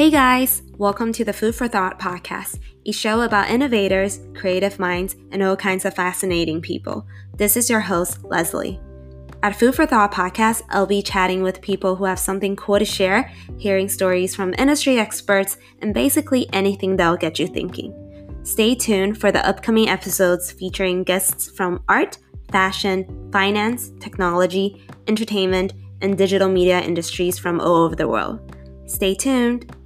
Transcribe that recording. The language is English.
Hey guys, welcome to the Food for Thought podcast, a show about innovators, creative minds, and all kinds of fascinating people. This is your host, Leslie. At Food for Thought podcast, I'll be chatting with people who have something cool to share, hearing stories from industry experts, and basically anything that'll get you thinking. Stay tuned for the upcoming episodes featuring guests from art, fashion, finance, technology, entertainment, and digital media industries from all over the world. Stay tuned.